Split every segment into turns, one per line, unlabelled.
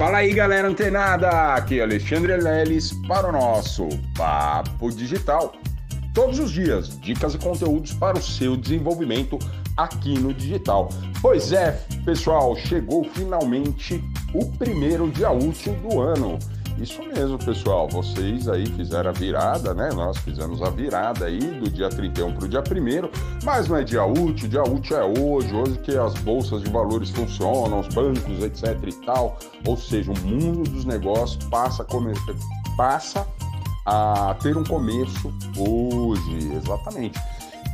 Fala aí, galera antenada! Aqui é Alexandre Leles para o nosso Papo Digital. Todos os dias, dicas e conteúdos para o seu desenvolvimento aqui no digital. Pois é, pessoal, chegou finalmente o primeiro dia útil do ano. Isso mesmo, pessoal. Vocês aí fizeram a virada, né? Nós fizemos a virada aí do dia 31 para o dia 1 mas não é dia útil, dia útil é hoje, hoje que as bolsas de valores funcionam, os bancos, etc e tal. Ou seja, o mundo dos negócios passa a, passa a ter um começo hoje, exatamente.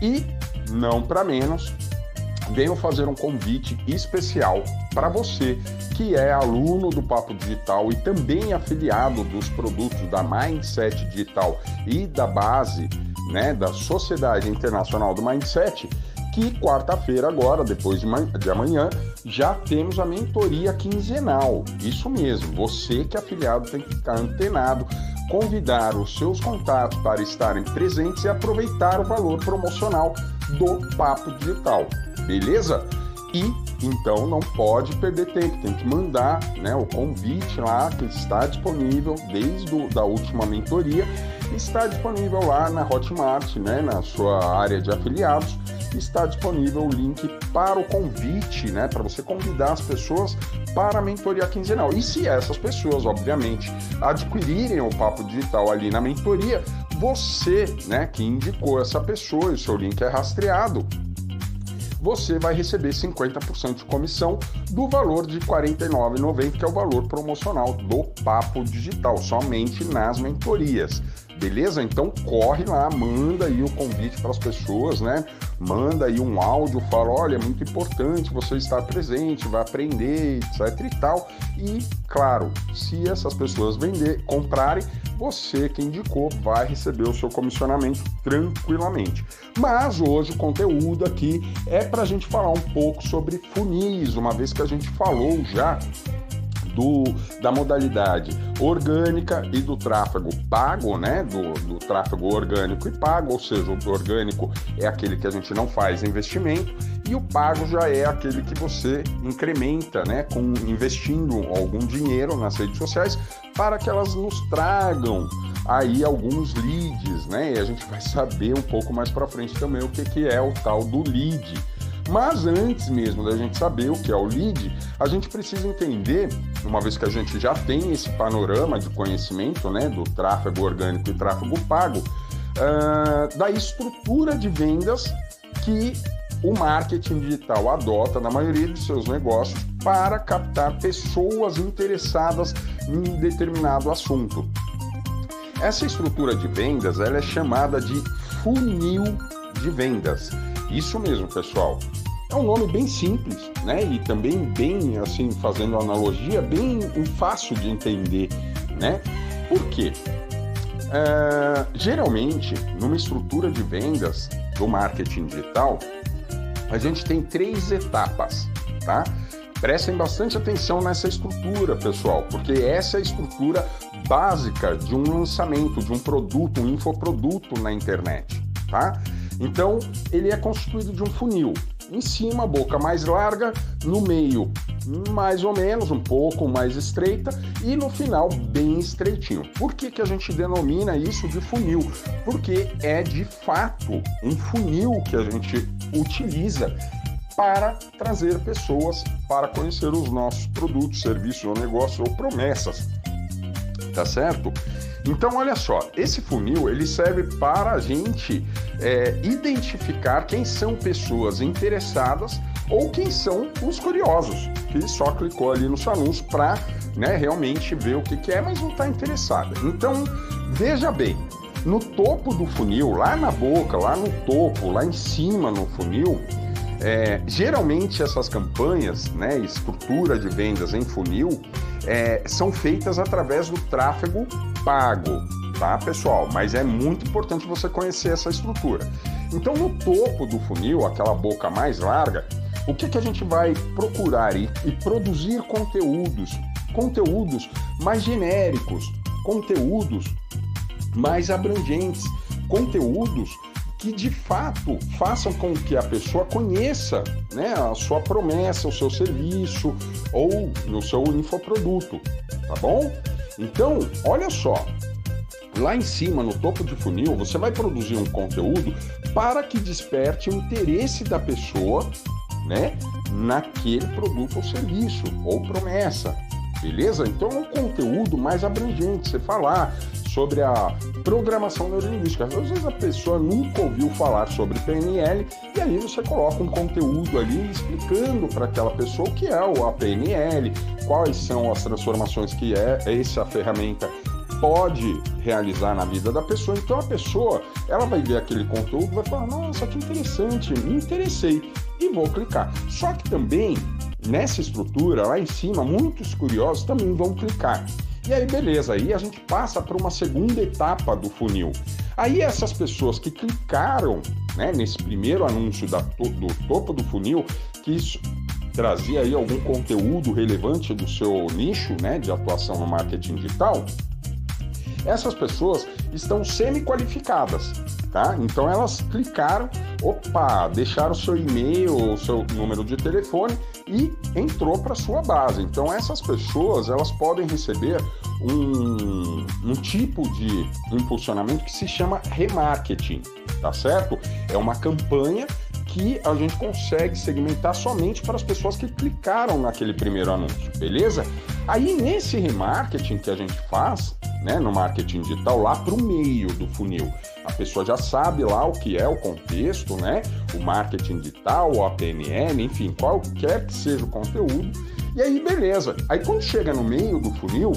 E, não para menos, venho fazer um convite especial para você que é aluno do Papo Digital e também afiliado dos produtos da Mindset Digital e da base, né, da Sociedade Internacional do Mindset, que quarta-feira agora, depois de amanhã, já temos a mentoria quinzenal. Isso mesmo, você que é afiliado tem que ficar antenado, convidar os seus contatos para estarem presentes e aproveitar o valor promocional do Papo Digital beleza? E então não pode perder tempo, tem que mandar né, o convite lá que está disponível desde a última mentoria, está disponível lá na Hotmart, né, na sua área de afiliados, está disponível o link para o convite, né, para você convidar as pessoas para a mentoria quinzenal. E se essas pessoas, obviamente, adquirirem o papo digital ali na mentoria, você, né, que indicou essa pessoa, o seu link é rastreado, você vai receber 50% de comissão do valor de R$ 49,90, que é o valor promocional do Papo Digital, somente nas mentorias. Beleza? Então corre lá, manda aí o convite para as pessoas, né? Manda aí um áudio, fala, olha, é muito importante você estar presente, vai aprender, etc e tal. E, claro, se essas pessoas vender, comprarem, você que indicou vai receber o seu comissionamento tranquilamente. Mas hoje o conteúdo aqui é para a gente falar um pouco sobre funis, uma vez que a gente falou já do, da modalidade orgânica e do tráfego pago, né? Do, do tráfego orgânico e pago, ou seja, o orgânico é aquele que a gente não faz investimento e o pago já é aquele que você incrementa, né? Com investindo algum dinheiro nas redes sociais para que elas nos tragam aí alguns leads, né? E a gente vai saber um pouco mais para frente também o que, que é o tal do lead mas antes mesmo da gente saber o que é o lead, a gente precisa entender, uma vez que a gente já tem esse panorama de conhecimento né, do tráfego orgânico e tráfego pago, uh, da estrutura de vendas que o marketing digital adota na maioria de seus negócios para captar pessoas interessadas em determinado assunto. Essa estrutura de vendas ela é chamada de funil de vendas. Isso mesmo, pessoal. É um nome bem simples, né? E também bem, assim, fazendo analogia, bem fácil de entender, né? Por quê? É, geralmente, numa estrutura de vendas do marketing digital, a gente tem três etapas, tá? Prestem bastante atenção nessa estrutura, pessoal, porque essa é a estrutura básica de um lançamento, de um produto, um infoproduto na internet, tá? Então, ele é constituído de um funil. Em cima, boca mais larga, no meio, mais ou menos, um pouco mais estreita, e no final, bem estreitinho. Por que, que a gente denomina isso de funil? Porque é de fato um funil que a gente utiliza para trazer pessoas para conhecer os nossos produtos, serviços ou negócios ou promessas. Tá certo? Então, olha só, esse funil ele serve para a gente é, identificar quem são pessoas interessadas ou quem são os curiosos, que só clicou ali no seu anúncio para né, realmente ver o que, que é, mas não está interessado. Então, veja bem, no topo do funil, lá na boca, lá no topo, lá em cima no funil, é, geralmente essas campanhas, né, estrutura de vendas em funil, é, são feitas através do tráfego pago, tá, pessoal? Mas é muito importante você conhecer essa estrutura. Então, no topo do funil, aquela boca mais larga, o que, que a gente vai procurar e, e produzir conteúdos, conteúdos mais genéricos, conteúdos mais abrangentes, conteúdos que de fato façam com que a pessoa conheça né, a sua promessa, o seu serviço ou o seu infoproduto, tá bom? Então, olha só, lá em cima, no topo de funil, você vai produzir um conteúdo para que desperte o interesse da pessoa, né, naquele produto ou serviço ou promessa. Beleza? Então é um conteúdo mais abrangente, você falar sobre a programação neurolinguística. Às vezes a pessoa nunca ouviu falar sobre PNL e aí você coloca um conteúdo ali explicando para aquela pessoa o que é a PNL, quais são as transformações que é essa ferramenta pode realizar na vida da pessoa. Então a pessoa, ela vai ver aquele conteúdo, vai falar: "Nossa, que interessante, me interessei" e vou clicar. Só que também nessa estrutura lá em cima, muitos curiosos também vão clicar. E aí, beleza, aí a gente passa para uma segunda etapa do funil. Aí essas pessoas que clicaram né, nesse primeiro anúncio da, do topo do funil, que isso trazia aí algum conteúdo relevante do seu nicho né, de atuação no marketing digital, essas pessoas estão semi-qualificadas, tá? Então elas clicaram, opa, deixaram seu e-mail, seu número de telefone e entrou para sua base. Então essas pessoas elas podem receber um, um tipo de impulsionamento que se chama remarketing, tá certo? É uma campanha que a gente consegue segmentar somente para as pessoas que clicaram naquele primeiro anúncio, beleza? Aí nesse remarketing que a gente faz, né, no marketing digital, lá para o meio do funil, a pessoa já sabe lá o que é o contexto, né? O marketing digital, o APMN, enfim, qualquer que seja o conteúdo. E aí, beleza. Aí quando chega no meio do funil,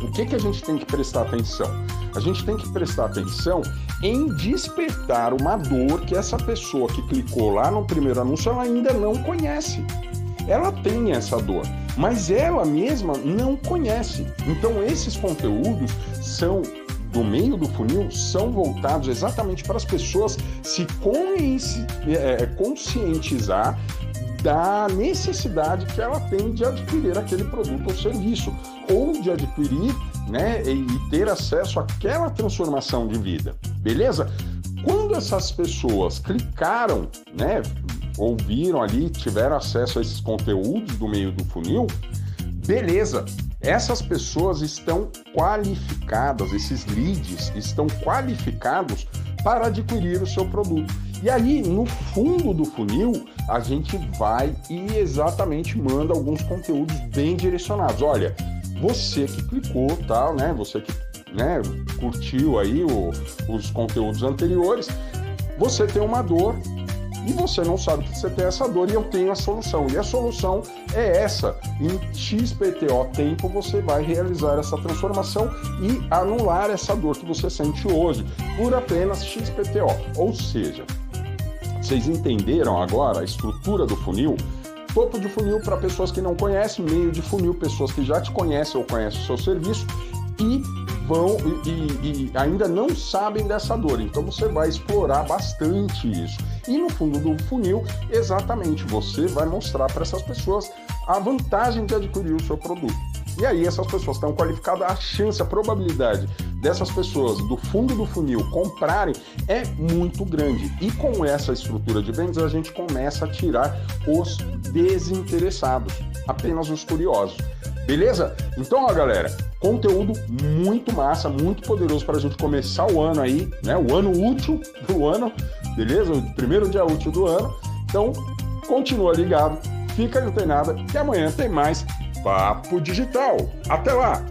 o que, que a gente tem que prestar atenção? A gente tem que prestar atenção em despertar uma dor que essa pessoa que clicou lá no primeiro anúncio ela ainda não conhece. Ela tem essa dor, mas ela mesma não conhece. Então esses conteúdos são do meio do funil são voltados exatamente para as pessoas se é, conscientizar da necessidade que ela tem de adquirir aquele produto ou serviço, ou de adquirir né, e ter acesso àquela transformação de vida, beleza? Quando essas pessoas clicaram, né, ouviram ali, tiveram acesso a esses conteúdos do meio do funil, beleza, essas pessoas estão qualificadas, esses leads estão qualificados para adquirir o seu produto. E aí, no fundo do funil, a gente vai e exatamente manda alguns conteúdos bem direcionados. Olha, você que clicou, tal, né? Você que né, curtiu aí o, os conteúdos anteriores, você tem uma dor e você não sabe que você tem essa dor e eu tenho a solução. E a solução é essa. Em XPTO tempo você vai realizar essa transformação e anular essa dor que você sente hoje por apenas XPTO. Ou seja, vocês entenderam agora a estrutura do funil? Topo de funil para pessoas que não conhecem, meio de funil, pessoas que já te conhecem ou conhecem o seu serviço e vão e, e, ainda não sabem dessa dor. Então você vai explorar bastante isso. E no fundo do funil, exatamente, você vai mostrar para essas pessoas a vantagem de adquirir o seu produto. E aí essas pessoas estão qualificadas, a chance, a probabilidade dessas pessoas do fundo do funil comprarem é muito grande. E com essa estrutura de vendas a gente começa a tirar os desinteressados, apenas os curiosos. Beleza? Então, ó, galera, conteúdo muito massa, muito poderoso para a gente começar o ano aí, né? O ano útil do ano, beleza? O primeiro dia útil do ano. Então, continua ligado, fica antenado que amanhã tem mais Papo Digital. Até lá!